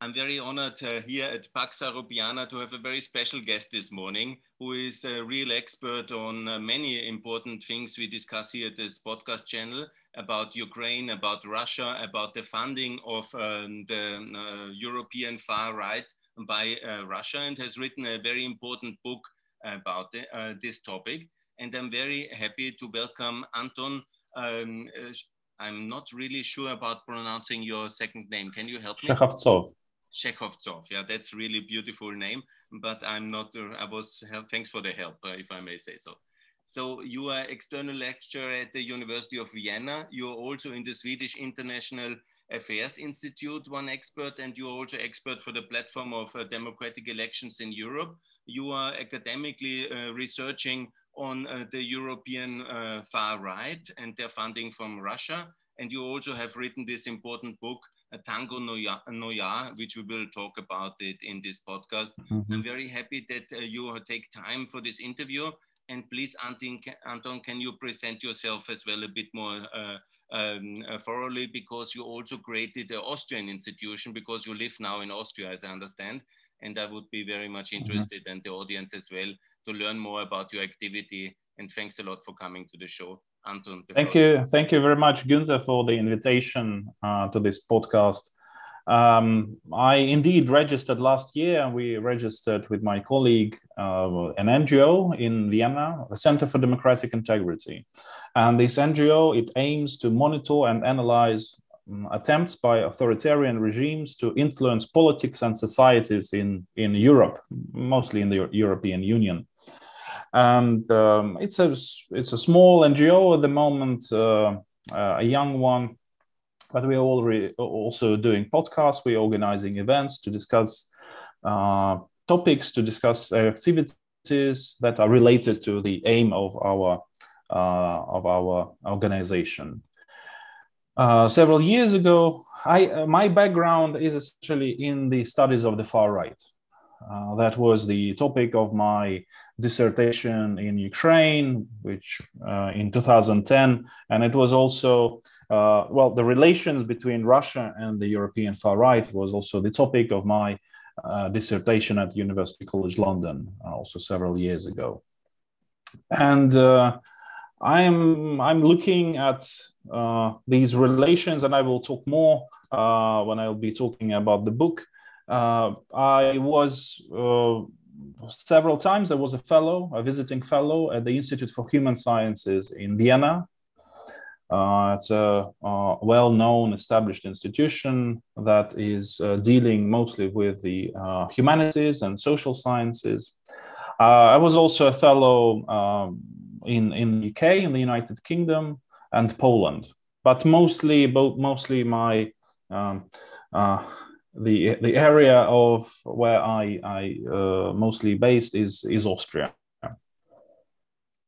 I'm very honored uh, here at Pax Europiana to have a very special guest this morning who is a real expert on uh, many important things we discuss here at this podcast channel about Ukraine, about Russia, about the funding of um, the uh, European far right by uh, Russia and has written a very important book about the, uh, this topic. And I'm very happy to welcome Anton. Um, uh, I'm not really sure about pronouncing your second name. Can you help me? Shekhovtsov. Yeah, that's really beautiful name, but I'm not, uh, I was, thanks for the help, uh, if I may say so. So you are external lecturer at the University of Vienna. You're also in the Swedish International Affairs Institute, one expert, and you're also expert for the platform of uh, democratic elections in Europe. You are academically uh, researching on uh, the European uh, far right and their funding from Russia. And you also have written this important book, Tango Noir, Noir, which we will talk about it in this podcast. Mm -hmm. I'm very happy that uh, you take time for this interview. And please, Anton, Anton, can you present yourself as well a bit more uh, um, uh, thoroughly because you also created the Austrian institution because you live now in Austria, as I understand. And I would be very much mm-hmm. interested mm -hmm. and the audience as well to learn more about your activity. And thanks a lot for coming to the show. Anton. Thank you. Thank you very much, Günther, for the invitation uh, to this podcast. Um, I indeed registered last year. We registered with my colleague, uh, an NGO in Vienna, the Center for Democratic Integrity. And this NGO, it aims to monitor and analyze um, attempts by authoritarian regimes to influence politics and societies in, in Europe, mostly in the European Union and um, it's a it's a small NGO at the moment, uh, uh, a young one, but we're already also doing podcasts. We're organizing events to discuss uh, topics, to discuss activities that are related to the aim of our uh, of our organization. Uh, several years ago, I my background is essentially in the studies of the far right. Uh, that was the topic of my dissertation in Ukraine, which uh, in 2010, and it was also uh, well the relations between Russia and the European far right was also the topic of my uh, dissertation at University College London, uh, also several years ago, and. I'm I'm looking at these relations, and I will talk more when I'll be talking about the book I was uh, several times. I was a fellow, a visiting fellow at the Institute for Human Sciences in Vienna. Uh, it's a, a well-known, established institution that is uh, dealing mostly with the uh, humanities and social sciences. Uh, I was also a fellow um, in in the UK, in the United Kingdom, and Poland, but mostly, mostly my um, the the area of where I I uh, mostly based is is Austria.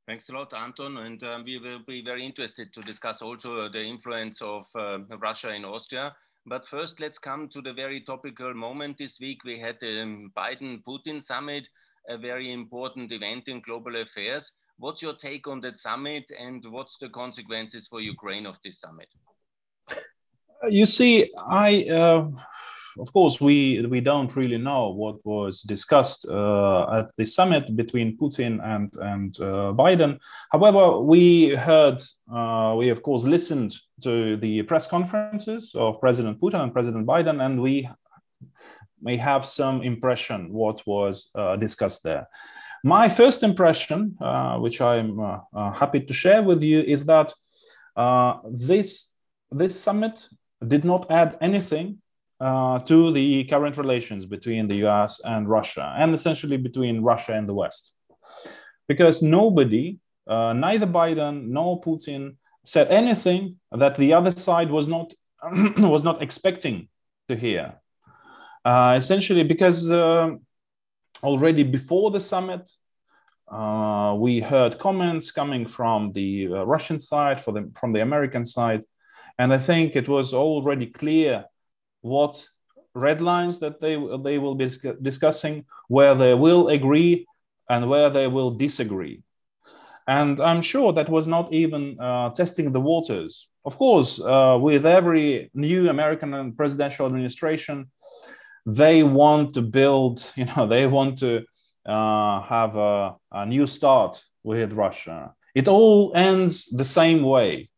Thanks a lot, Anton, and um, we will be very interested to discuss also the influence of uh, Russia in Austria. But first, let's come to the very topical moment this week. We had the um, Biden-Putin summit, a very important event in global affairs. What's your take on that summit, and what's the consequences for Ukraine of this summit? You see, I. Uh of course, we we don't really know what was discussed uh, at the summit between Putin and and uh, Biden. However, we heard, uh, we of course listened to the press conferences of President Putin and President Biden, and we may have some impression what was uh, discussed there. My first impression, uh, which I'm uh, happy to share with you, is that this this summit did not add anything uh, to the current relations between the US and Russia, and essentially between Russia and the West. Because nobody, uh, neither Biden nor Putin, said anything that the other side was not was not expecting to hear. Uh, essentially, because uh, already before the summit, uh, we heard comments coming from the uh, Russian side, for the, from the American side, and I think it was already clear what red lines that they they will be discussing, where they will agree and where they will disagree. And I'm sure that was not even uh, testing the waters. Of course, uh, with every new American presidential administration, they want to build, you know, they want to uh, have a, a new start with Russia. It all ends the same way.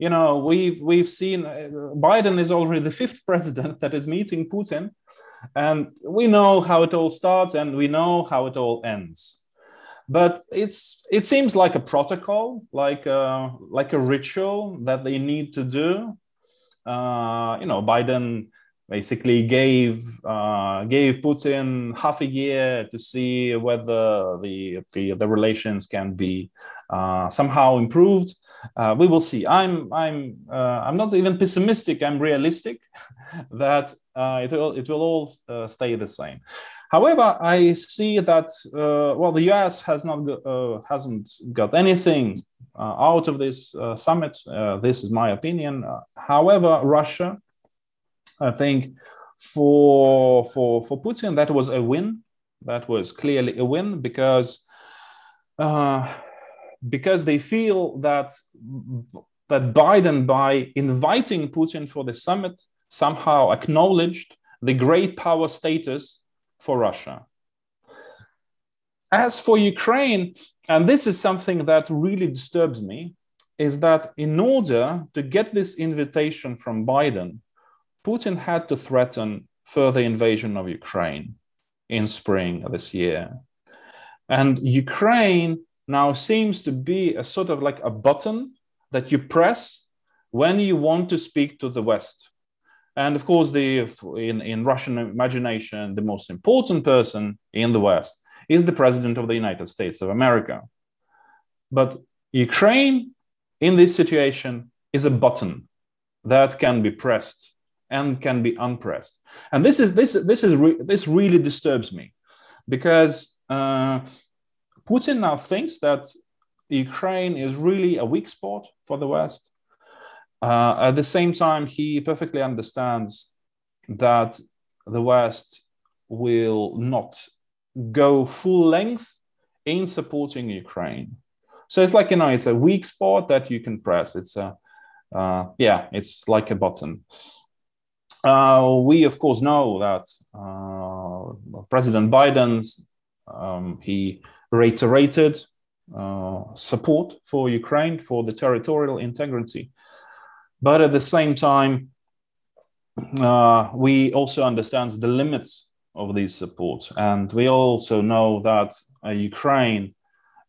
You know, we've we've seen uh, Biden is already the fifth president that is meeting Putin, and we know how it all starts and we know how it all ends. But it's it seems like a protocol, like a, like a ritual that they need to do. Uh, you know, Biden basically gave uh, gave Putin half a year to see whether the the, the relations can be uh, somehow improved. Uh, we will see. I'm I'm uh, I'm not even pessimistic. I'm realistic that uh, it will it will all uh, stay the same. However, I see that well, the U.S. has not go, hasn't got anything out of this summit. this is my opinion. however, Russia I think for for for Putin that was a win. That was clearly a win because uh, because they feel that that Biden by inviting Putin for the summit somehow acknowledged the great power status for Russia. As for Ukraine, and this is something that really disturbs me, is that in order to get this invitation from Biden, Putin had to threaten further invasion of Ukraine in spring of this year. And Ukraine now seems to be a sort of like a button that you press when you want to speak to the West. And of course, the in, in Russian imagination, the most important person in the West is the president of the United States of America. But Ukraine in this situation is a button that can be pressed and can be unpressed. And this is this this is re- this really disturbs me because uh, Putin now thinks that Ukraine is really a weak spot for the West. Uh, at the same time, he perfectly understands that the West will not go full length in supporting Ukraine. So it's like you know, it's a weak spot that you can press. It's a uh, yeah, it's like a button. Uh, we of course know that uh, President Biden's um, he reiterated uh, support for Ukraine for the territorial integrity, but at the same time, uh, we also understand the limits of these support, and we also know that uh, Ukraine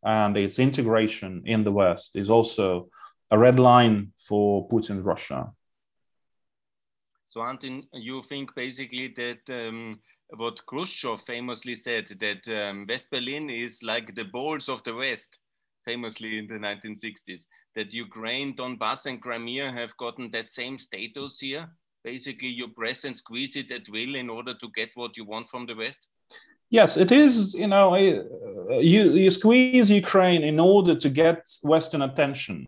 and its integration in the West is also a red line for Putin's Russia. So, Anton, you think basically that um, what Khrushchev famously said that um, West Berlin is like the balls of the West, famously in the 1960s, that Ukraine, Donbass, and Crimea have gotten that same status here? Basically, you press and squeeze it at will in order to get what you want from the West? Yes, it is. You know, you, you squeeze Ukraine in order to get Western attention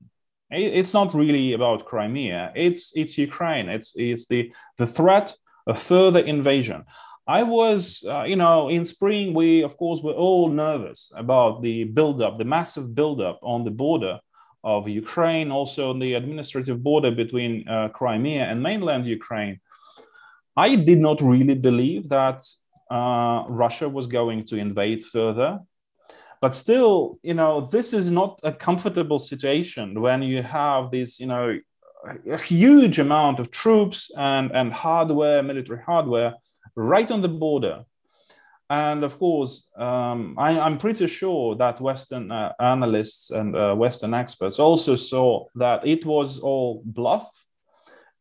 it's not really about Crimea. It's it's Ukraine. It's it's the the threat of further invasion. I was, uh, you know, in spring we of course were all nervous about the buildup, the massive buildup on the border of Ukraine, also on the administrative border between uh, Crimea and mainland Ukraine. I did not really believe that uh, Russia was going to invade further but still you know this is not a comfortable situation when you have this you know a huge amount of troops and and hardware military hardware right on the border. And of course um, I, am pretty sure that western uh, analysts and uh, western experts also saw that it was all bluff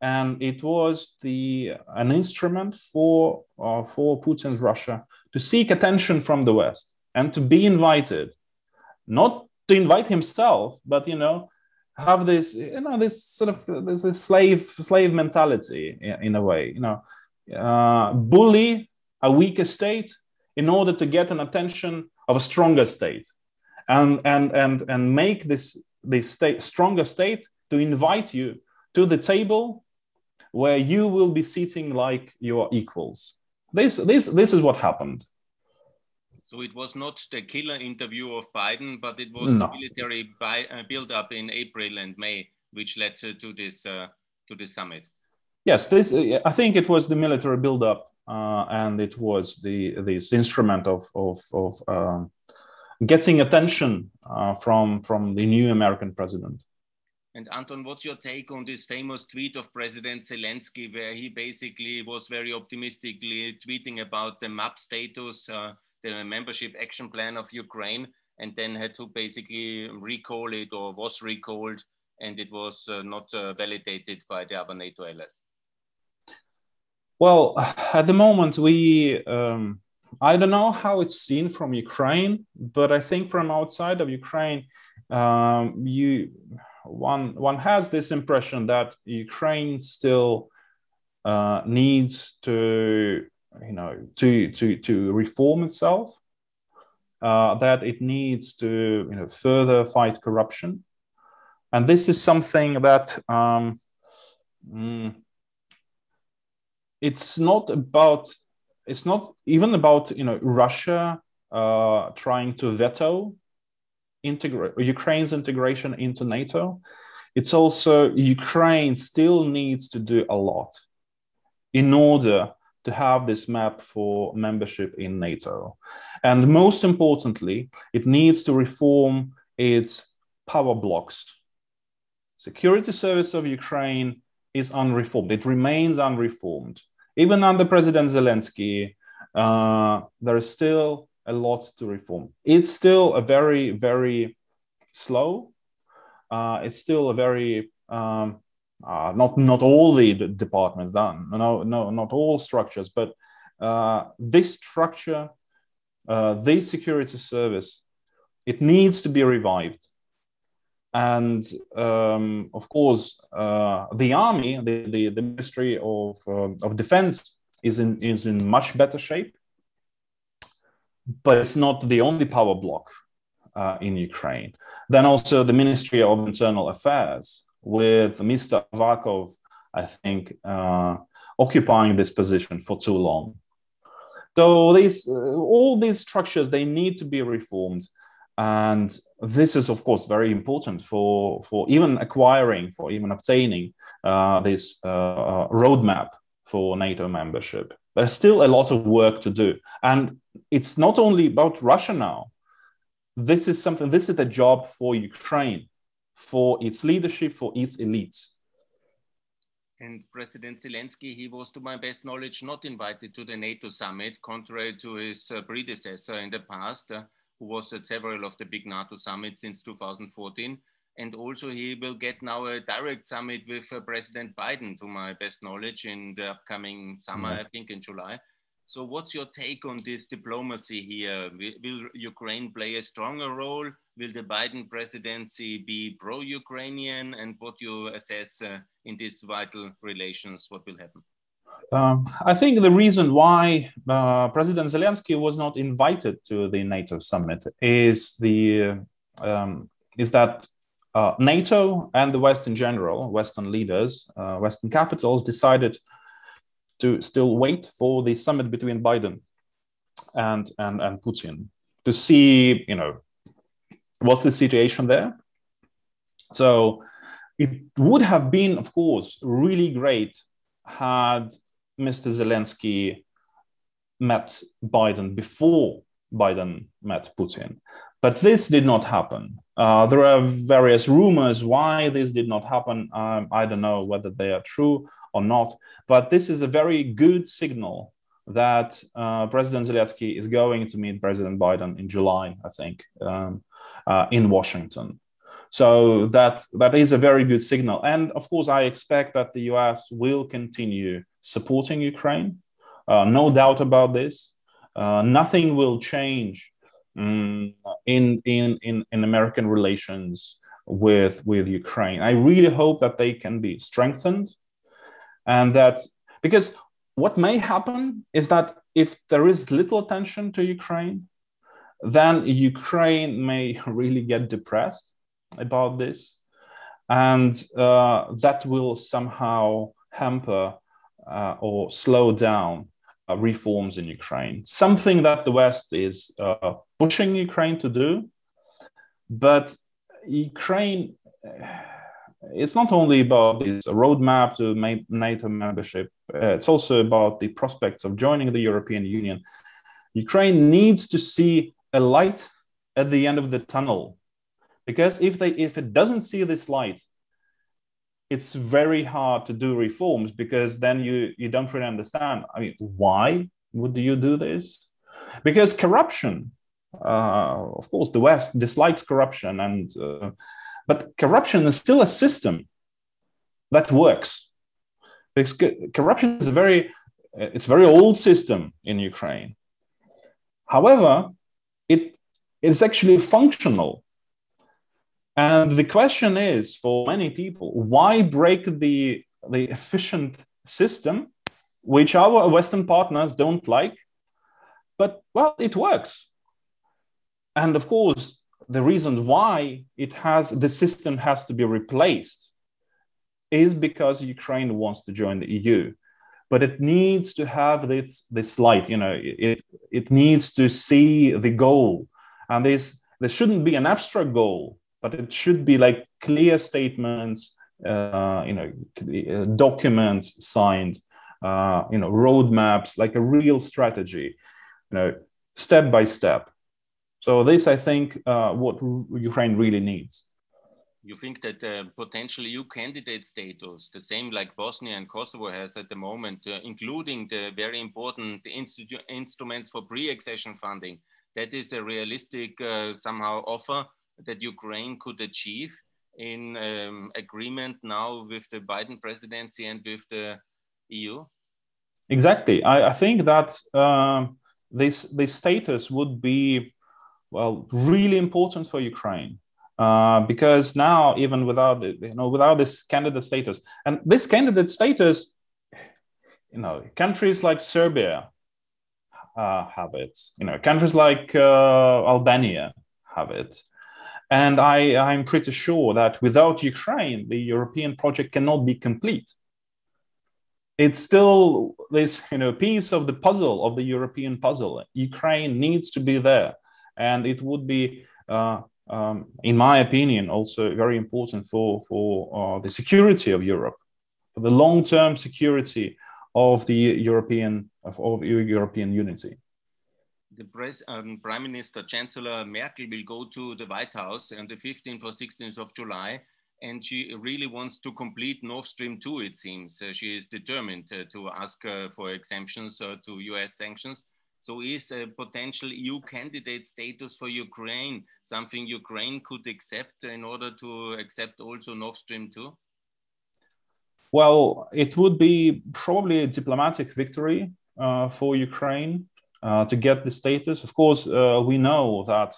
and it was the an instrument for uh, for putin's russia to seek attention from the west and to be invited, not to invite himself, but you know, have this you know this sort of this, this slave slave mentality in, in, a way, you know, uh, bully a weaker state in order to get an attention of a stronger state, and and and and make this this state stronger state to invite you to the table where you will be sitting like your equals. This this this is what happened so it was not the killer interview of Biden, but it was no. the military uh, build-up in April and May, which led to, to this uh, to this summit. Yes, this I think it was the military build-up uh, and it was the this instrument of of, of uh, getting attention uh, from from the new American president. And Anton, what's your take on this famous tweet of President Zelensky, where he basically was very optimistically tweeting about the MAP status, uh, the membership action plan of Ukraine, and then had to basically recall it or was recalled, and it was uh, not uh, validated by the other NATO allies? Well, at the moment, we um, I don't know how it's seen from Ukraine, but I think from outside of Ukraine, um, you one one has this impression that Ukraine still uh, needs to you know to to to reform itself, uh, that it needs to you know further fight corruption, and this is something that. Um, mm, it's not about it's not even about you know Russia uh, trying to veto integrate Ukraine's integration into NATO. It's also Ukraine still needs to do a lot in order to have this map for membership in NATO. And most importantly, it needs to reform its power blocks. Security service of Ukraine is unreformed. It remains unreformed even under President Zelensky, uh, there is still a lot to reform. It's still a very, very slow. Uh, it's still a very um, uh, not not all the departments done. No, no, not all structures, but uh, this structure, uh, this security service, it needs to be revived and um, of course uh, the army the, the, the ministry of, uh, of defense is in, is in much better shape but it's not the only power block uh, in ukraine. Then also the ministry of internal affairs with mr avakov i think uh, occupying this position for too long. So these uh, all these structures they need to be reformed and this is of course very important for for even acquiring for even obtaining uh, this uh, uh, roadmap for nato membership. There's still a lot of work to do. And it's not only about russia now. This is something this is a job for ukraine for its leadership for its elites. And President Zelensky, he was, to my best knowledge, not invited to the NATO summit, contrary to his uh, predecessor in the past. Who was at several of the big NATO summits since 2014. And also he will get now a direct summit with uh, President Biden, to my best knowledge, in the upcoming summer, mm -hmm. I think in July. So what's your take on this diplomacy here? Will, will Ukraine play a stronger role? Will the Biden presidency be pro-Ukrainian? And what do you assess uh, in these vital relations, what will happen? Um, I think the reason why uh, President Zelensky was not invited to the NATO summit is the um, is that uh, NATO and the West in general, Western leaders, uh, Western capitals, decided to still wait for the summit between Biden and and and Putin to see, you know, what's the situation there. So it would have been, of course, really great had Mr. Zelensky met Biden before Biden met Putin. But this did not happen. Uh, there are various rumors why this did not happen. Um, I don't know whether they are true or not. But this is a very good signal that uh, President Zelensky is going to meet President Biden in July, I think, um, uh, in Washington. So that that is a very good signal. And of course, I expect that the US will continue supporting Ukraine. Uh, no doubt about this. Uh, nothing will change um, in, in, in, in American relations with, with Ukraine. I really hope that they can be strengthened and that because what may happen is that if there is little attention to Ukraine, then Ukraine may really get depressed about this, and uh, that will somehow hamper uh, or slow down uh, reforms in Ukraine. Something that the West is pushing Ukraine to do, but Ukraine. it's not only about this roadmap to NATO membership, it's also about the prospects of joining the European Union. Ukraine needs to see a light at the end of the tunnel. Because if, they, if it doesn't see this light, it's very hard to do reforms because then you, you don't really understand. I mean, why would you do this? Because corruption, uh, of course, the West dislikes corruption, and uh, but corruption is still a system that works. Because corruption is a very it's a very old system in Ukraine. However, it is actually functional. And the question is for many people, why break the, the efficient system, which our Western partners don't like? But well, it works. And of course, the reason why it has the system has to be replaced is because Ukraine wants to join the EU. But it needs to have this, this light, you know, it, it needs to see the goal. And this there shouldn't be an abstract goal, but it should be like clear statements, uh, you know, uh, documents signed, uh, you know, roadmaps, like a real strategy, you know, step by step. So this, I think, uh, what Ukraine really needs. You think that uh, potential EU candidate status, the same like Bosnia and Kosovo has at the moment, uh, including the very important instruments for pre-accession funding, that is a realistic uh, somehow offer that Ukraine could achieve in um, agreement now with the Biden presidency and with the EU? Exactly. I, I think that um, this this status would be well really important for Ukraine uh, because now even without you know without this candidate status and this candidate status, you know, countries like Serbia uh, have it. You know, countries like uh, Albania have it. And I, I'm pretty sure that without Ukraine, the European project cannot be complete. It's still this you know, piece of the puzzle, of the European puzzle. Ukraine needs to be there. And it would be, uh, um, in my opinion, also very important for, for uh, the security of Europe, for the long term security of the European, of, of European unity the pres, um, Prime Minister Chancellor Merkel will go to the White House on the 15th or 16th of July, and she really wants to complete Nord Stream 2, it seems. Uh, she is determined uh, to ask uh, for exemptions uh, to US sanctions. So is a potential EU candidate status for Ukraine something Ukraine could accept in order to accept also Nord Stream 2? Well, it would be probably a diplomatic victory uh, for Ukraine uh, to get the status. Of course, uh, we know that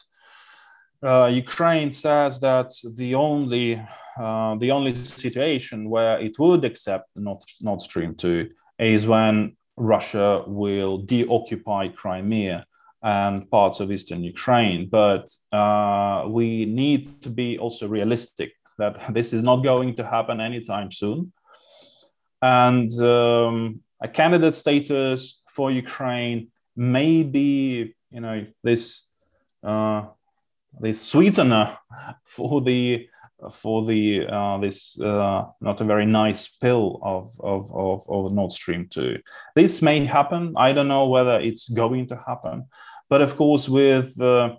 uh, Ukraine says that the only uh, the only situation where it would accept Nord, Nord Stream 2 is when Russia will deoccupy Crimea and parts of eastern Ukraine. But uh, we need to be also realistic that this is not going to happen anytime soon. And um, a candidate status for Ukraine maybe you know this uh, this sweetener for the for the uh, this uh, not a very nice pill of, of of of Nord Stream two. This may happen. I don't know whether it's going to happen, but of course with uh,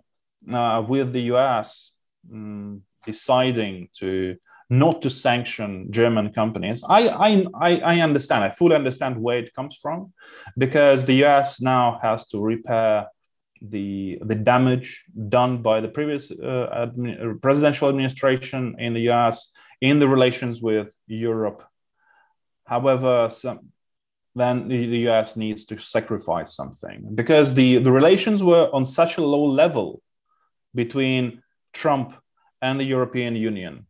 uh with the US um, deciding to not to sanction German companies. I, I, I understand, I fully understand where it comes from because the US now has to repair the, the damage done by the previous uh, admi- presidential administration in the US in the relations with Europe. However, some, then the, US needs to sacrifice something because the, the relations were on such a low level between Trump and the European Union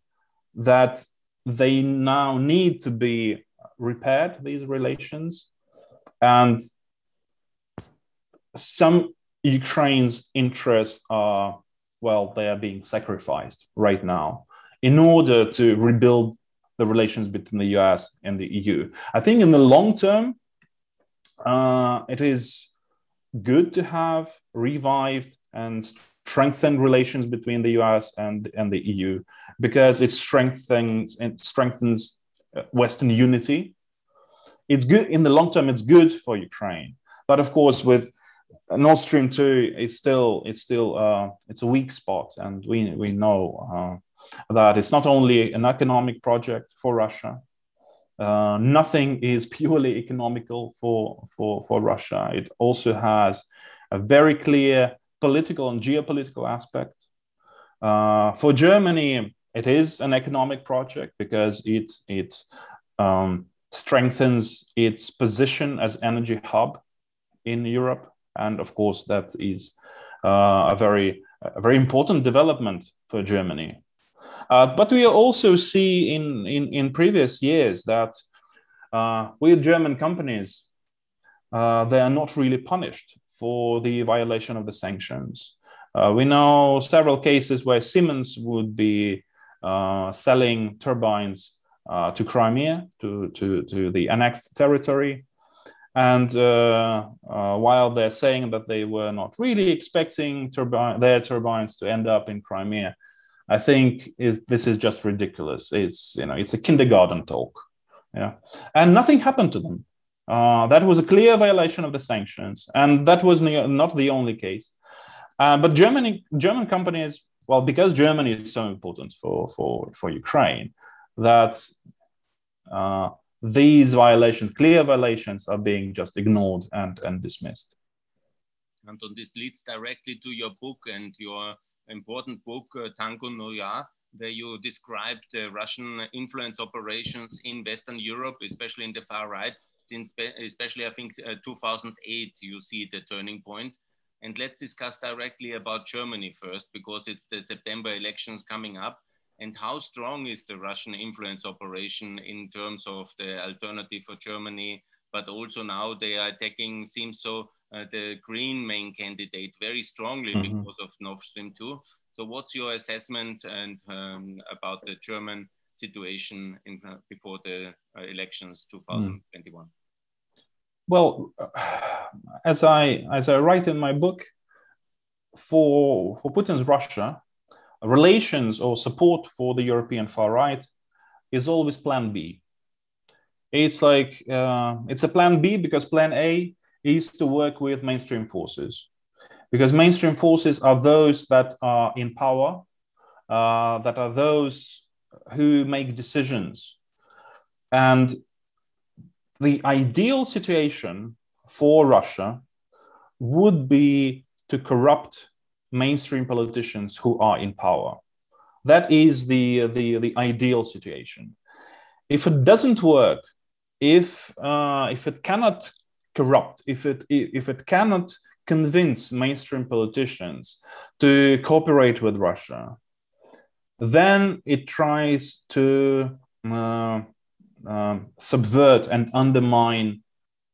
that they now need to be repaired, these relations. And some Ukraine's interests are, well, they are being sacrificed right now in order to rebuild the relations between the US and the EU. I think in the long term, uh, it is good to have revived and strengthen relations between the US and, and the EU because it strengthens it strengthens uh, Western unity. It's good in the long term. It's good for Ukraine, but of course, with Nord Stream two, it's still it's still uh, it's a weak spot, and we we know uh, that it's not only an economic project for Russia. Uh, nothing is purely economical for for for Russia. It also has a very clear political and geopolitical aspect. Uh, for Germany, it is an economic project because it it um, strengthens its position as energy hub in Europe, and of course that is uh, a very a very important development for Germany. Uh, but we also see in in, in previous years that uh, with German companies, uh, they are not really punished for the violation of the sanctions. Uh, we know several cases where Siemens would be uh, selling turbines uh, to Crimea, to, to, to the annexed territory. And uh, uh, while they're saying that they were not really expecting turbi- their turbines to end up in Crimea, I think is, this is just ridiculous. It's you know it's a kindergarten talk, yeah, and nothing happened to them. Uh, that was a clear violation of the sanctions, and that was not the only case. Uh, but Germany, German companies, well, because Germany is so important for for for Ukraine, that uh, these violations, clear violations, are being just ignored and and dismissed. And this leads directly to your book and your important book, uh, Tango Noir, where you described the Russian influence operations in Western Europe, especially in the far right since especially I think uh, 2008 you see the turning point. And let's discuss directly about Germany first because it's the September elections coming up. And how strong is the Russian influence operation in terms of the alternative for Germany? But also now they are attacking, seems so, uh, the Green main candidate very strongly mm -hmm. because of Nord Stream 2. So, what's your assessment and um, about the German situation in, before the uh, elections 2021? Well, as I as I write in my book, for for Putin's Russia, relations or support for the European far right is always Plan B. It's like uh, it's a Plan B because Plan A is to work with mainstream forces, because mainstream forces are those that are in power, uh, that are those who make decisions. And the ideal situation for Russia would be to corrupt mainstream politicians who are in power. That is the, the, the ideal situation. If it doesn't work, if, uh, if it cannot corrupt, if it, if it cannot convince mainstream politicians to cooperate with Russia, then it tries to uh, um, subvert and undermine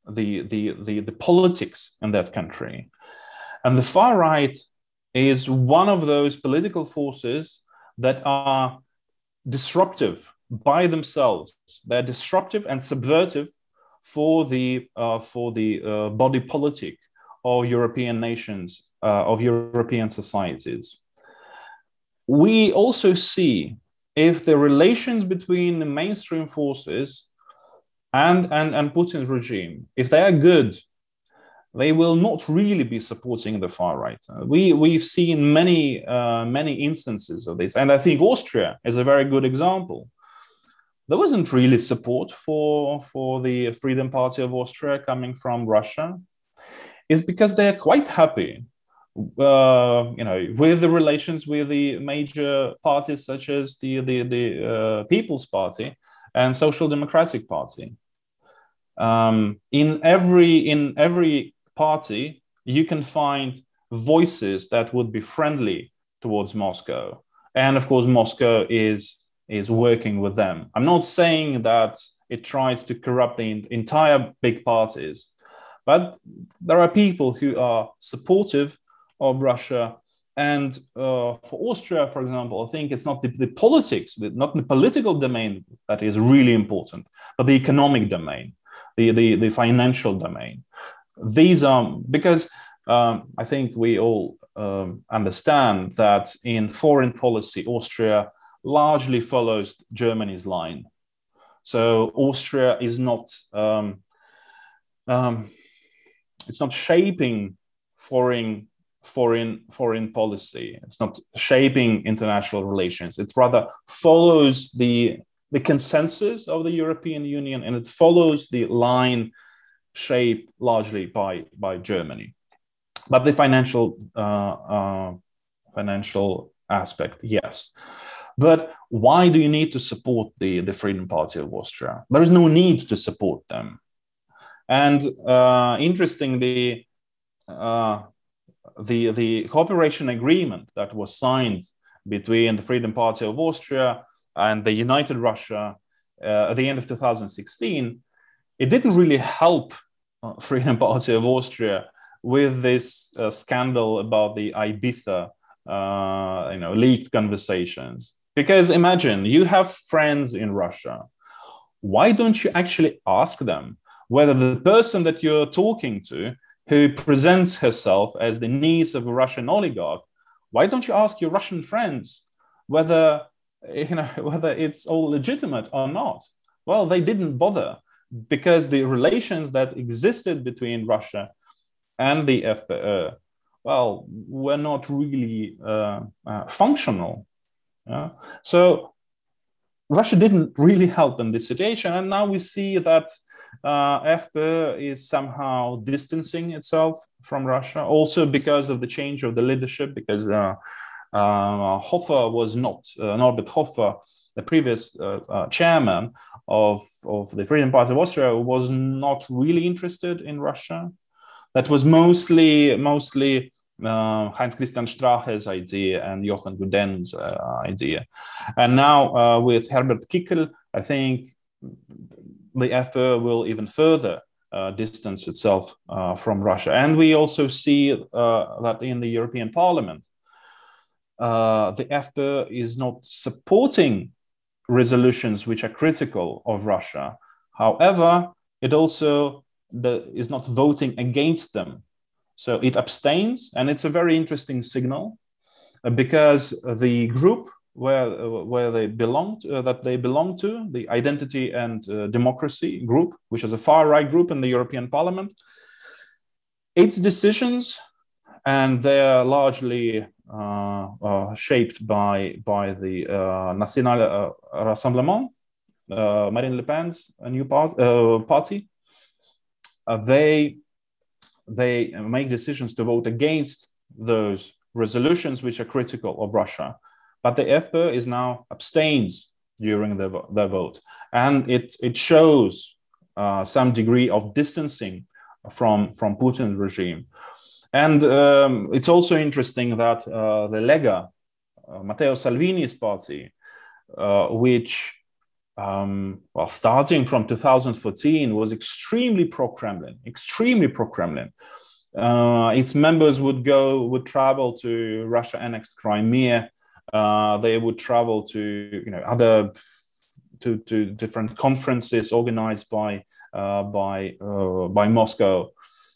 the, the, the, the politics in that country. And the far right is one of those political forces that are disruptive by themselves. They're disruptive and subversive for the, uh, for the uh, body politic of European nations, uh, of European societies we also see if the relations between the mainstream forces and, and, and Putin's regime, if they are good, they will not really be supporting the far right. Uh, we, we've seen many, uh, many instances of this. And I think Austria is a very good example. There wasn't really support for, for the Freedom Party of Austria coming from Russia. It's because they're quite happy uh, you know, with the relations with the major parties such as the the, the uh, People's Party and Social Democratic Party. Um, in every in every party, you can find voices that would be friendly towards Moscow, and of course, Moscow is is working with them. I'm not saying that it tries to corrupt the entire big parties, but there are people who are supportive of Russia. And uh, for Austria, for example, I think it's not the, the politics, not the political domain that is really important, but the economic domain, the, the, the financial domain. These are because um, I think we all um, understand that in foreign policy, Austria largely follows Germany's line. So Austria is not um, um, it's not shaping foreign foreign foreign policy. It's not shaping international relations. It rather follows the the consensus of the European Union and it follows the line shaped largely by by Germany. But the financial uh, uh, financial aspect, yes. But why do you need to support the, the Freedom Party of Austria? There is no need to support them. And uh, interestingly, uh, the, the cooperation agreement that was signed between the Freedom Party of Austria and the United Russia uh, at the end of 2016, it didn't really help uh, Freedom Party of Austria with this uh, scandal about the Ibiza, uh, you know, leaked conversations. Because imagine you have friends in Russia. Why don't you actually ask them whether the person that you're talking to, who presents herself as the niece of a Russian oligarch, why don't you ask your Russian friends whether you know whether it's all legitimate or not? Well, they didn't bother because the relations that existed between Russia and the FPÖ, well, were not really uh, uh, functional yeah? So Russia didn't really help in this situation, and now we see that uh, FPÖ is somehow distancing itself from Russia, also because of the change of the leadership, because uh, uh, Hofer was not, uh, Norbert Hofer, the previous uh, uh, chairman of, of the Freedom Party of Austria, was not really interested in Russia. That was mostly mostly uh, Heinz Christian Strache's idea and Johann Gudenus' uh, idea. And now uh, with Herbert Kickl, I think the FPÖ will even further uh, distance itself uh, from Russia. And we also see uh, that in the European Parliament, the FPÖ is not supporting resolutions which are critical of Russia. However, it also is not voting against them so it abstains, and it's a very interesting signal uh, because the group where uh, where they belong to, uh, that they belong to, the Identity and uh, Democracy group, which is a far right group in the European Parliament, its decisions, and they are largely uh, uh, shaped by by the National Rassemblement, Marine Le Pen's new part, party. they they make decisions to vote against those resolutions which are critical of Russia. But the FPÖ is now abstains during the, the vote. And it, it shows uh, some degree of distancing from, from Putin's regime. And um, it's also interesting that uh, the Lega, uh, Matteo Salvini's party, uh, which um, well, starting from 2014, was extremely pro-Kremlin, extremely pro-Kremlin. Uh, its members would go, would travel to Russia-annexed Crimea. Uh, they would travel to, you know, other, to, to different conferences organized by, uh, by, uh, by Moscow.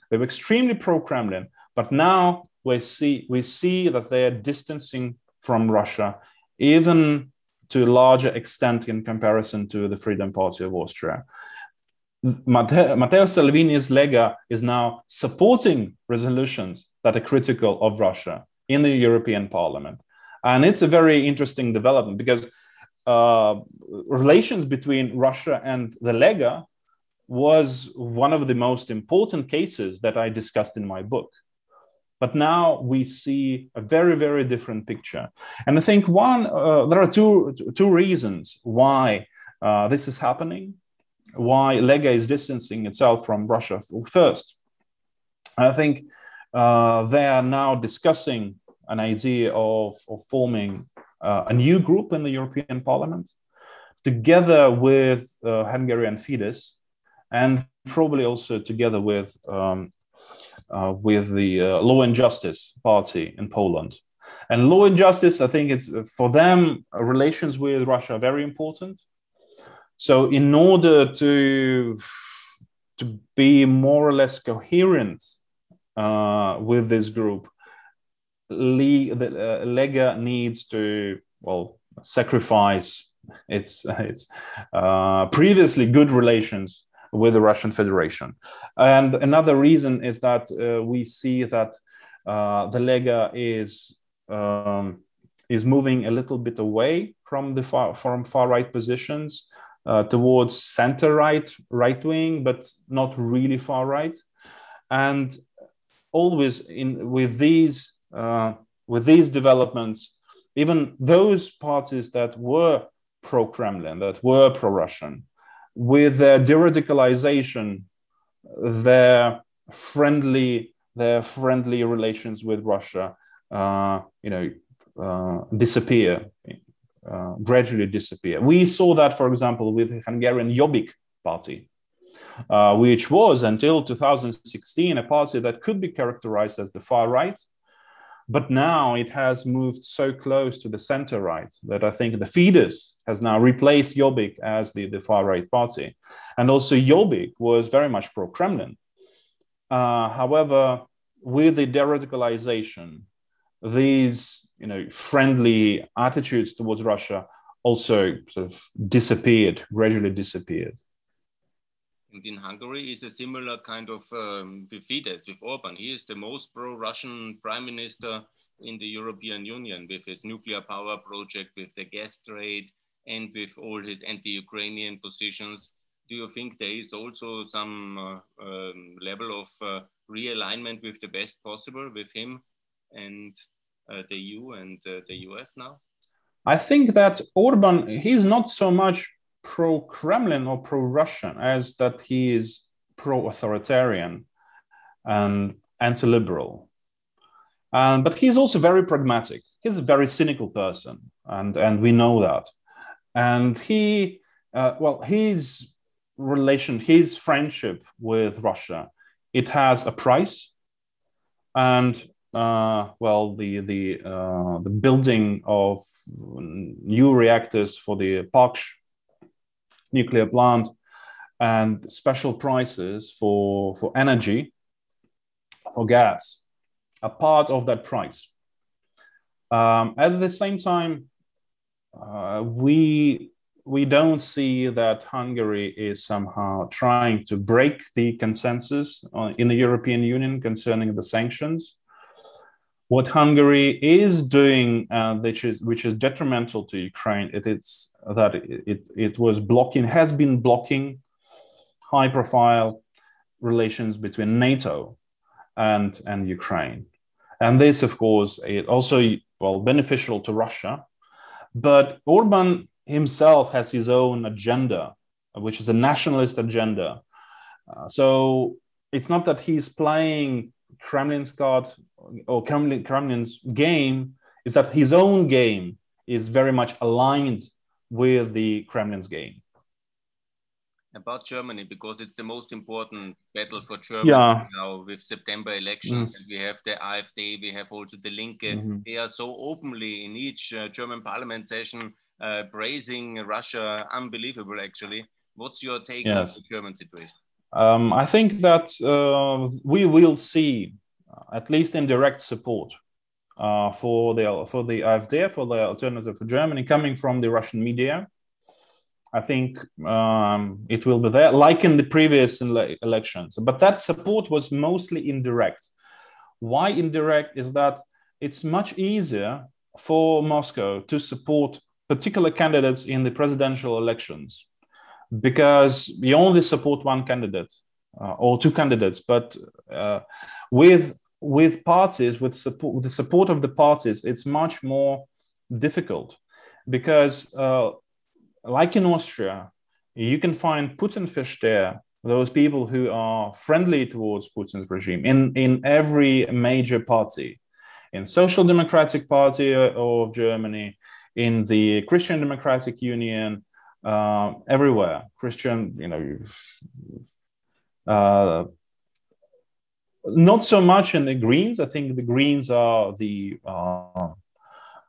They were extremely pro-Kremlin, but now we see we see that they are distancing from Russia, even to a larger extent in comparison to the Freedom Party of Austria. Matteo, Matteo Salvini's Lega is now supporting resolutions that are critical of Russia in the European Parliament. And it's a very interesting development because uh, relations between Russia and the Lega was one of the most important cases that I discussed in my book. But now we see a very, very different picture. And I think one, uh, there are two, two reasons why uh, this is happening, why Lega is distancing itself from Russia. First, I think uh, they are now discussing an idea of, of forming uh, a new group in the European Parliament together with uh, Hungarian Fidesz and probably also together with um, uh, with the uh, Law and Justice Party in Poland. And Law and Justice, I think it's for them, relations with Russia are very important. So, in order to to be more or less coherent uh, with this group, Le- the uh, Lega needs to well sacrifice its its uh, previously good relations with the Russian Federation. And another reason is that uh, we see that uh, the Lega is um, is moving a little bit away from the far from far right positions uh, towards center right, right wing, but not really far right. And always in with these with these developments, even those parties that were pro-Kremlin, that were pro-Russian, with their de-radicalization, their friendly their friendly relations with Russia, uh, you know, uh, disappear, uh, gradually disappear. We saw that, for example, with the Hungarian Jobbik party, uh, which was until 2016 a party that could be characterized as the far right. But now it has moved so close to the center right that I think the Fidesz has now replaced Jobbik as the, the far right party. And also Jobbik was very much pro Kremlin. Uh, however, with the de-radicalization, these you know friendly attitudes towards Russia also sort of disappeared, gradually disappeared. And in Hungary is a similar kind of um, with Fidesz, with Orban. He is the most pro-Russian prime minister in the European Union with his nuclear power project, with the gas trade, and with all his anti-Ukrainian positions do you think there is also some uh, um, level of uh, realignment with the best possible with him and uh, the EU and uh, the US now? I think that Orban, he's not so much pro Kremlin or pro Russian as that he is pro authoritarian and anti liberal. Um, but he's also very pragmatic. He's a very cynical person, and, and we know that. And he, uh, well, his relation, his friendship with Russia, it has a price, and uh, well, the the uh, the building of new reactors for the Paks nuclear plant and special prices for for energy for gas a part of that price. Um, at the same time, uh, we we don't see that Hungary is somehow trying to break the consensus in the European Union concerning the sanctions. What Hungary is doing, uh, which, is, which is detrimental to Ukraine, it is that it, it, was blocking, has been blocking high profile relations between NATO and, and Ukraine. And this, of course, it also well beneficial to Russia. But Orban himself has his own agenda, which is a nationalist agenda. Uh, so it's not that he's playing Kremlin's card or Kremlin, Kremlin's game, is that his own game is very much aligned with the Kremlin's game. About Germany, because it's the most important battle for Germany yeah. now with September elections, mm. and we have the AfD, we have also the Linke. Mm-hmm. They are so openly in each uh, German parliament session uh, praising Russia unbelievable, actually. What's your take yes. on the German situation? Um, I think that uh, we will see at least indirect support uh, for the for the AfD for the alternative for Germany coming from the Russian media. I think um, it will be there, like in the previous ele- elections. But that support was mostly indirect. Why indirect is that it's much easier for Moscow to support particular candidates in the presidential elections because you only support one candidate uh, or two candidates but uh, with with parties with support with the support of the parties it's much more difficult because uh, like in austria you can find Putinversteher those people who are friendly towards putin's regime in in every major party in social democratic party of germany in the Christian Democratic Union, uh, everywhere. Christian, you know, uh, not so much in the Greens. I think the Greens are the uh,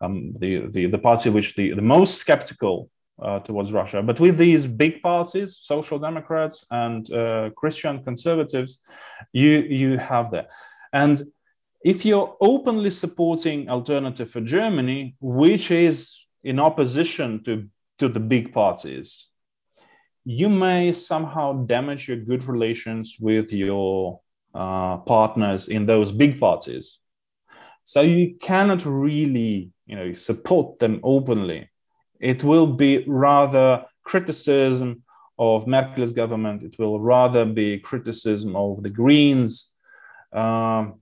um, the, the the party which the, the most skeptical uh, towards Russia. But with these big parties, Social Democrats and uh, Christian conservatives, you you have that, and if you're openly supporting Alternative for Germany, which is in opposition to, to the big parties, you may somehow damage your good relations with your uh, partners in those big parties. So you cannot really, you know, support them openly. It will be rather criticism of Merkel's government. It will rather be criticism of the Greens, um,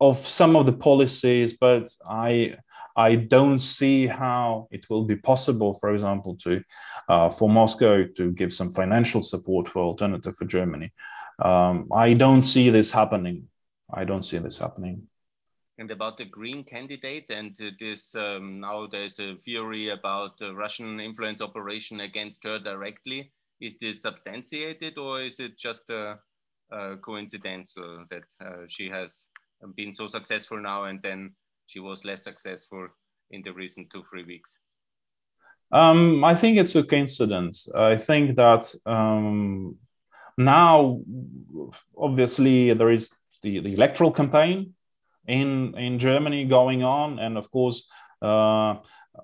of some of the policies. But I I don't see how it will be possible, for example, to uh, for Moscow to give some financial support for Alternative for Germany. Um, I don't see this happening. I don't see this happening. And about the Green candidate, and uh, this um, now there's a theory about the Russian influence operation against her directly. Is this substantiated, or is it just a, a coincidental that uh, she has been so successful now and then she was less successful in the recent two, three weeks? Um, I think it's a coincidence. I think that um, now, obviously, there is the, the electoral campaign in in Germany going on, and of course, uh,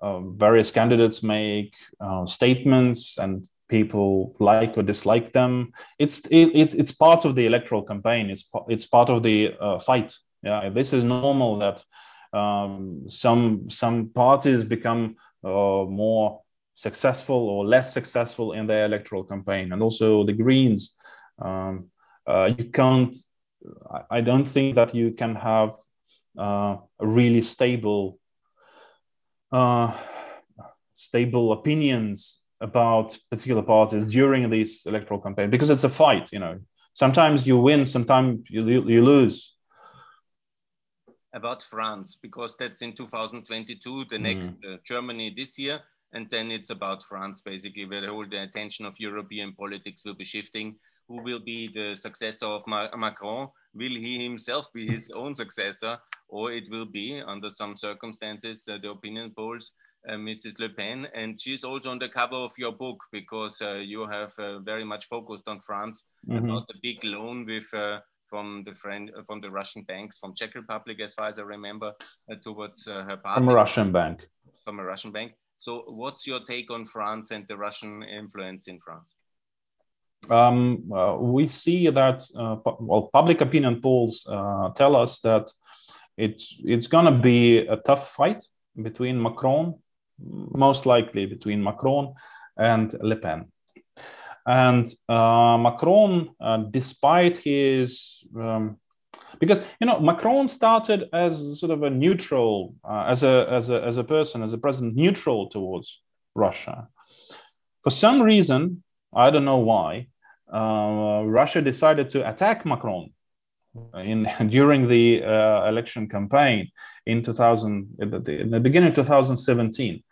uh, various candidates make uh, statements, and people like or dislike them. It's it, it, it's part of the electoral campaign. It's it's part of the uh, fight. Yeah, this is normal that um, some some parties become uh, more successful or less successful in their electoral campaign, and also the Greens. Um, uh, you can't. I don't think that you can have uh, a really stable, uh, stable opinions about particular parties during this electoral campaign because it's a fight. You know, sometimes you win, sometimes you, you lose about France because that's in 2022, the mm. next uh, Germany this year. And then it's about France, basically, where all the attention of European politics will be shifting. Who will be the successor of Ma Macron? Will he himself be his own successor? Or it will be, under some circumstances, uh, the opinion polls, uh, Mrs. Le Pen. And she's also on the cover of your book because uh, you have uh, very much focused on France mm -hmm. about the big loan with uh, from the friend uh, from the Russian banks from Czech Republic, as far as I remember, uh, towards uh, her party. From a Russian bank. From a Russian bank. So, what's your take on France and the Russian influence in France? Um, uh, we see that uh, well, public opinion polls uh, tell us that it's it's going to be a tough fight between Macron, most likely between Macron and Le Pen. And uh, Macron, uh, despite his um, because you know Macron started as sort of a neutral, uh, as a as a as a person, as a president, neutral towards Russia. For some reason, I don't know why, uh, Russia decided to attack Macron in during the uh, election campaign in 2000, in the beginning of 2017.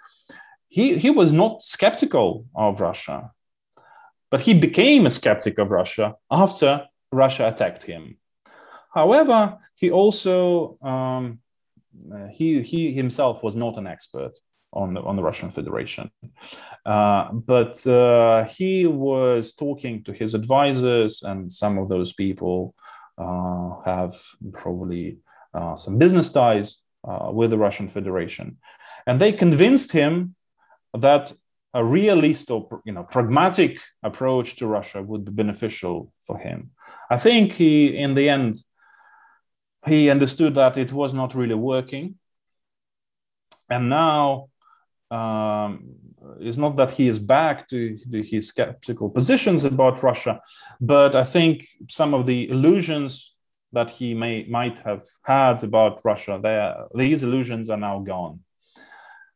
He he was not skeptical of Russia. But he became a skeptic of Russia after Russia attacked him. However, he also um, uh, he he himself was not an expert on the, on the Russian Federation, uh, but uh, he was talking to his advisors, and some of those people uh, have probably uh, some business ties uh, with the Russian Federation, and they convinced him that a realist or you know pragmatic approach to Russia would be beneficial for him. I think he, in the end, he understood that it was not really working, and now um, it's not that he is back to, to his skeptical positions about Russia, but I think some of the illusions that he may might have had about Russia, these illusions are now gone.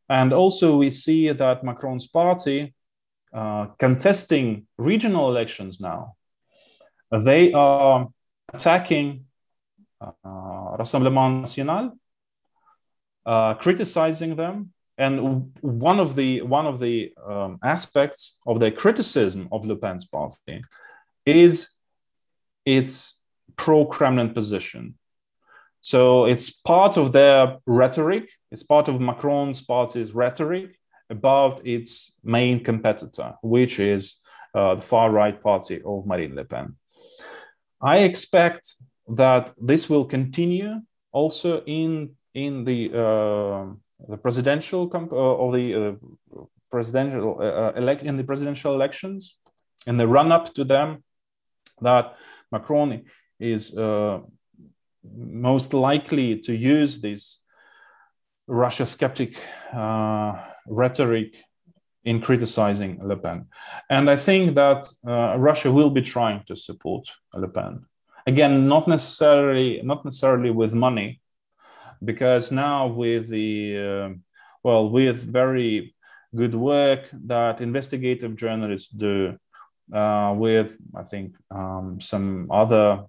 And also, we see that Macron's party uh, contesting regional elections now. They are attacking uh, Rassemblement National, uh, criticizing them, and one of the one of the um, aspects of their criticism of Le Pen's party is its pro-Kremlin position. So it's part of their rhetoric, it's part of Macron's party's rhetoric about its main competitor, which is uh, the far right party of Marine Le Pen. I expect that this will continue also in in the uh, the presidential comp- uh, or the uh, presidential uh, elect in the presidential elections in the run up to them that Macron is most likely to use this Russia skeptic rhetoric in criticizing Le Pen. And I think that uh, Russia will be trying to support Le Pen. Again, not necessarily not necessarily with money, because now with the uh, well with very good work that investigative journalists do uh, with i think um, some other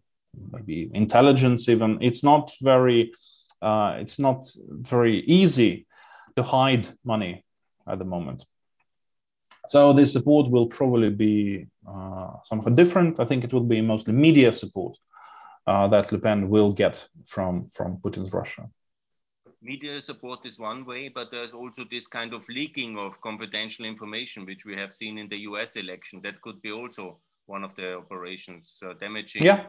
maybe intelligence even. It's not very uh, it's not very easy to hide money at the moment. So the support will probably be uh, somewhat different. I think it will be mostly media support uh, that le pen will get from from putin's russia. Media support is one way, but there's also this kind of leaking of confidential information, which we have seen in the US election. That could be also one of the operations, uh, damaging yeah.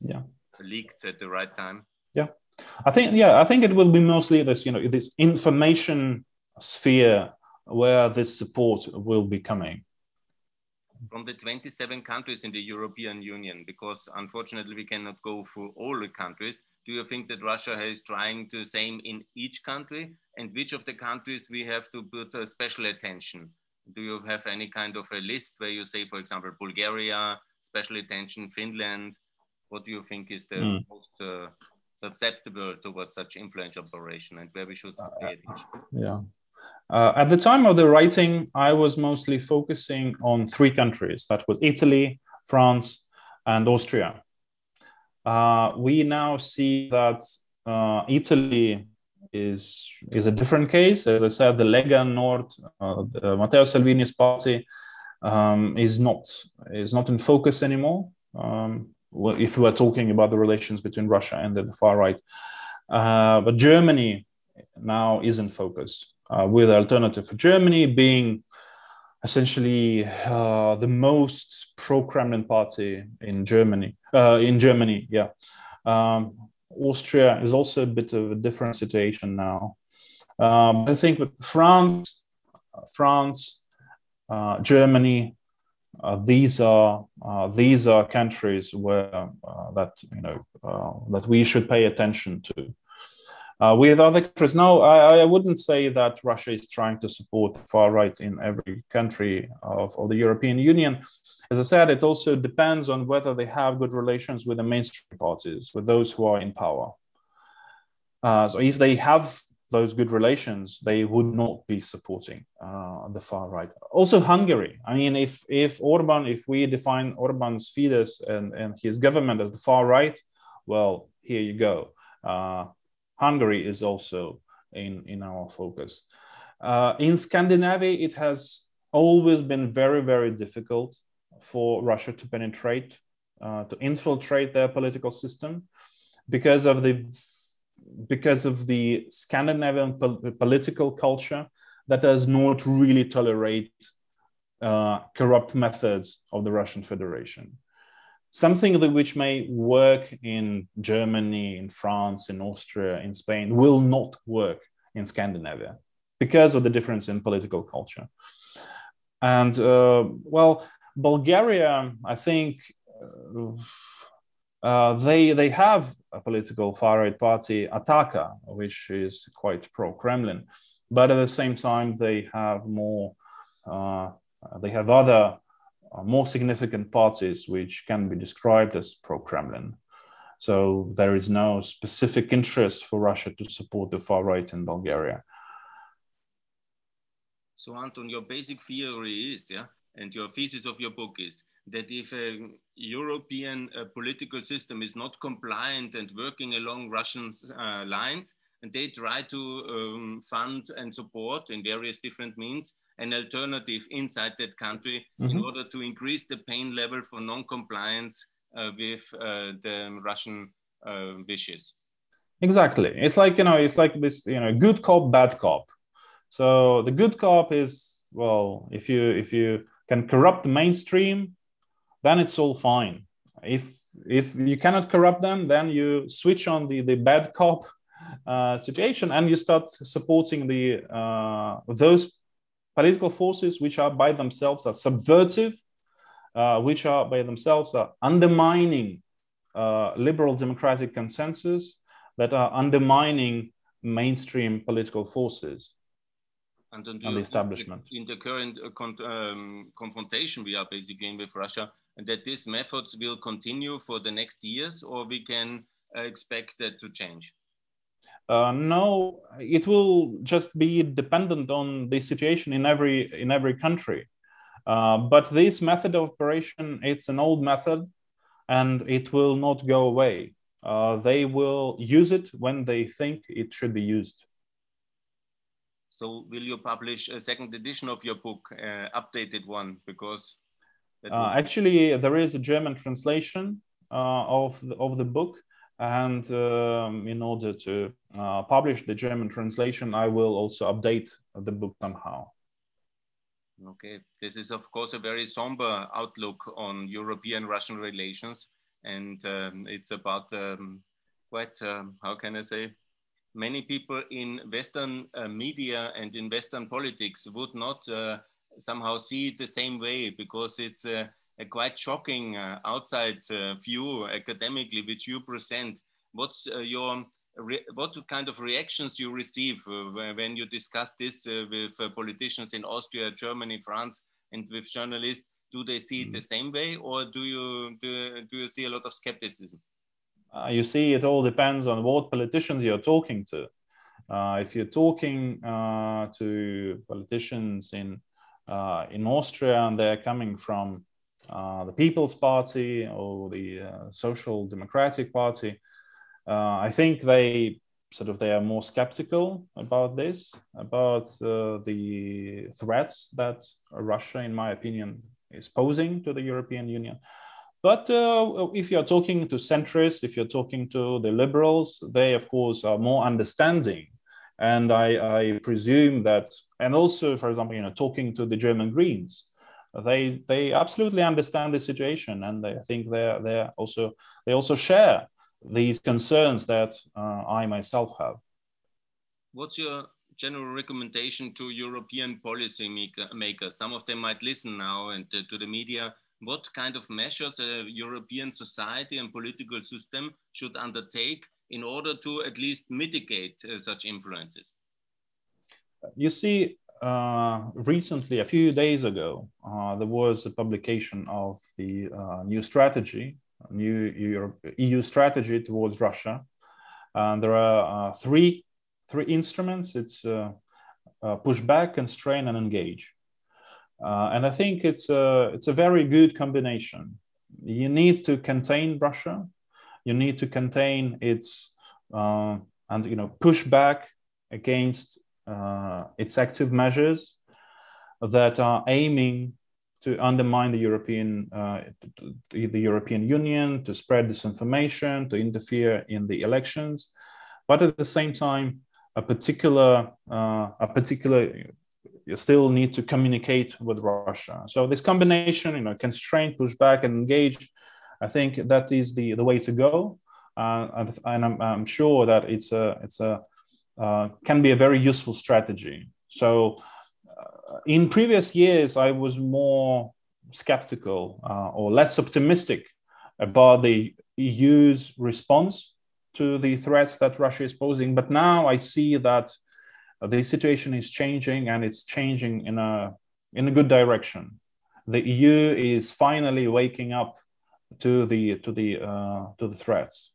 yeah. leaked at the right time. Yeah. I think, yeah, I think it will be mostly this, you know, this information sphere where this support will be coming from the 27 countries in the European Union, because unfortunately we cannot go through all the countries. Do you think that Russia is trying to same in each country? And which of the countries we have to put a special attention? Do you have any kind of a list where you say, for example, Bulgaria, special attention, Finland? What do you think is the mm. most uh, susceptible towards such influence operation and where we should pay attention? Uh, yeah. Uh, at the time of the writing, I was mostly focusing on three countries that was Italy, France, and Austria. Uh, we now see that uh, Italy is, is a different case. As I said, the Lega Nord, uh, Matteo Salvini's party, um, is, not, is not in focus anymore. Um, if we are talking about the relations between Russia and the far right. Uh, but Germany now is in focus uh, with Alternative for Germany being essentially uh, the most pro-Kremlin party in Germany. Uh, in Germany, yeah. Um, Austria is also a bit of a different situation now. Um, I think France, France, uh, Germany, uh, these are uh, these are countries where uh, that you know that we should pay attention to. Uh, with other countries, no, I, I, wouldn't say that Russia is trying to support the far right in every country of, of, the European Union. As I said, it also depends on whether they have good relations with the mainstream parties, with those who are in power. Uh, so if they have those good relations, they would not be supporting uh, the far right. Also, Hungary. I mean, if if Orban, if we define Orban's Fidesz and, and his government as the far right, well, here you go. Uh, Hungary is also in, in our focus. Uh, in Scandinavia, it has always been very, very difficult for Russia to penetrate, uh, to infiltrate their political system because of the because of the Scandinavian po- political culture that does not really tolerate uh, corrupt methods of the Russian Federation something that which may work in Germany, in France, in Austria, in Spain will not work in Scandinavia because of the difference in political culture. And uh, well, Bulgaria, I think. Uh, uh, they they have a political far right party, Ataka, which is quite pro Kremlin, but at the same time they have more uh, they have other more significant parties which can be described as pro Kremlin. So there is no specific interest for Russia to support the far right in Bulgaria. So, Anton, your basic theory is, yeah, and your thesis of your book is that if a European uh, political system is not compliant and working along Russian uh, lines, and they try to um, fund and support in various different means, an alternative inside that country mm-hmm. in order to increase the pain level for non-compliance uh, with uh, the Russian uh, wishes. Exactly. It's like you know, it's like this you know, good cop, bad cop. So the good cop is well, if you if you can corrupt the mainstream, then it's all fine. if if you cannot corrupt them, then you switch on the the bad cop uh, situation and you start supporting the uh, those political forces which are by themselves are subversive, uh, which are by themselves are undermining uh, liberal democratic consensus, that are undermining mainstream political forces and, and the establishment. In the current uh, con um, confrontation we are basically in with Russia, and that these methods will continue for the next years, or we can uh, expect that to change? Uh, no, it will just be dependent on the situation in every in every country. Uh, but this method of operation, it's an old method, and it will not go away. Uh, they will use it when they think it should be used. So, will you publish a second edition of your book, uh, updated one? Because uh, actually, there is a German translation uh, of the, of the book, and um, in order to uh, publish the German translation, I will also update the book somehow. Okay, this is of course a very somber outlook on European-Russian relations, and um, it's about um, quite um, how can I say? Many people in Western uh, media and in Western politics would not uh, somehow see it the same way because it's a, a quite shocking uh, outside uh, view academically which you present. What's uh, your what kind of reactions you receive uh, when you discuss this with politicians in Austria, Germany, France, and with journalists? Do they see it the mm. same way, or do you do, do you see a lot of skepticism? Uh, you see, it all depends on what politicians you're talking to. Uh, if you're talking uh, to politicians in uh, in Austria and they're coming from uh, the People's Party or the uh, Social Democratic Party, I think they sort of they are more skeptical about this, about the threats that Russia, in my opinion, is posing to the European Union. But uh, if you're talking to centrists, if you're talking to the liberals, they, of course, are more understanding. And I, I presume that, and also, for example, you know, talking to the German Greens, they they absolutely understand the situation, and they, I think they they also they also share these concerns that uh, I myself have. What's your general recommendation to European policy makers? Some of them might listen now and to, to the media what kind of measures a European society and political system should undertake in order to at least mitigate uh, such influences? You see, uh, recently, a few days ago, uh, there was a publication of the uh, new strategy, new Europe, EU strategy towards Russia. And there are uh, three, three instruments. It's uh, push back, constrain, and engage. Uh, and I think it's a, it's a very good combination. You need to contain Russia. You need to contain its uh, and you know push back against uh, its active measures that are aiming to undermine the European uh, the European Union, to spread disinformation, to interfere in the elections, but at the same time, a particular uh, a particular you still need to communicate with Russia. So this combination, you know, constrain, push back, and engage, I think that is the, the way to go. Uh, and, and I'm, I'm, sure that it's a it's a uh, can be a very useful strategy. So uh, in previous years, I was more skeptical uh, or less optimistic about the EU's response to the threats that Russia is posing. But now I see that the situation is changing and it's changing in a in a good direction. The EU is finally waking up to the to the uh, to the threats.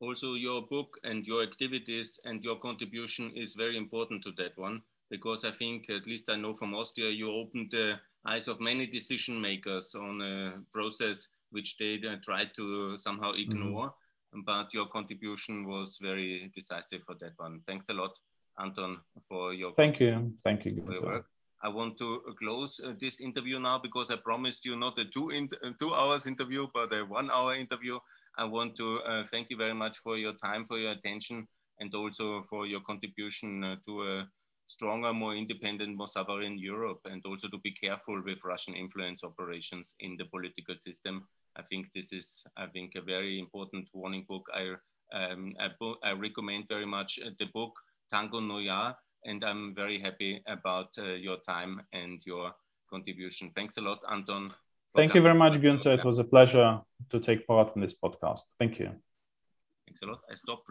Also, your book and your activities and your contribution is very important to that one because I think, at least I know from Austria, you opened the eyes of many decision makers on a process which they uh, tried to somehow ignore. Mm -hmm but your contribution was very decisive for that one. Thanks a lot, Anton, for your thank you, thank you. For your work. I want to close uh, this interview now because I promised you not a two in, uh, two hours interview, but a one hour interview. I want to uh, thank you very much for your time, for your attention, and also for your contribution uh, to a stronger, more independent, more sovereign Europe, and also to be careful with Russian influence operations in the political system I think this is, I think, a very important warning book. I, um, I, I recommend very much uh, the book Tango Noir, and I'm very happy about uh, your time and your contribution. Thanks a lot, Anton. Thank you very much, Günther. It was a pleasure to take part in this podcast. Thank you. Thanks a lot. I stop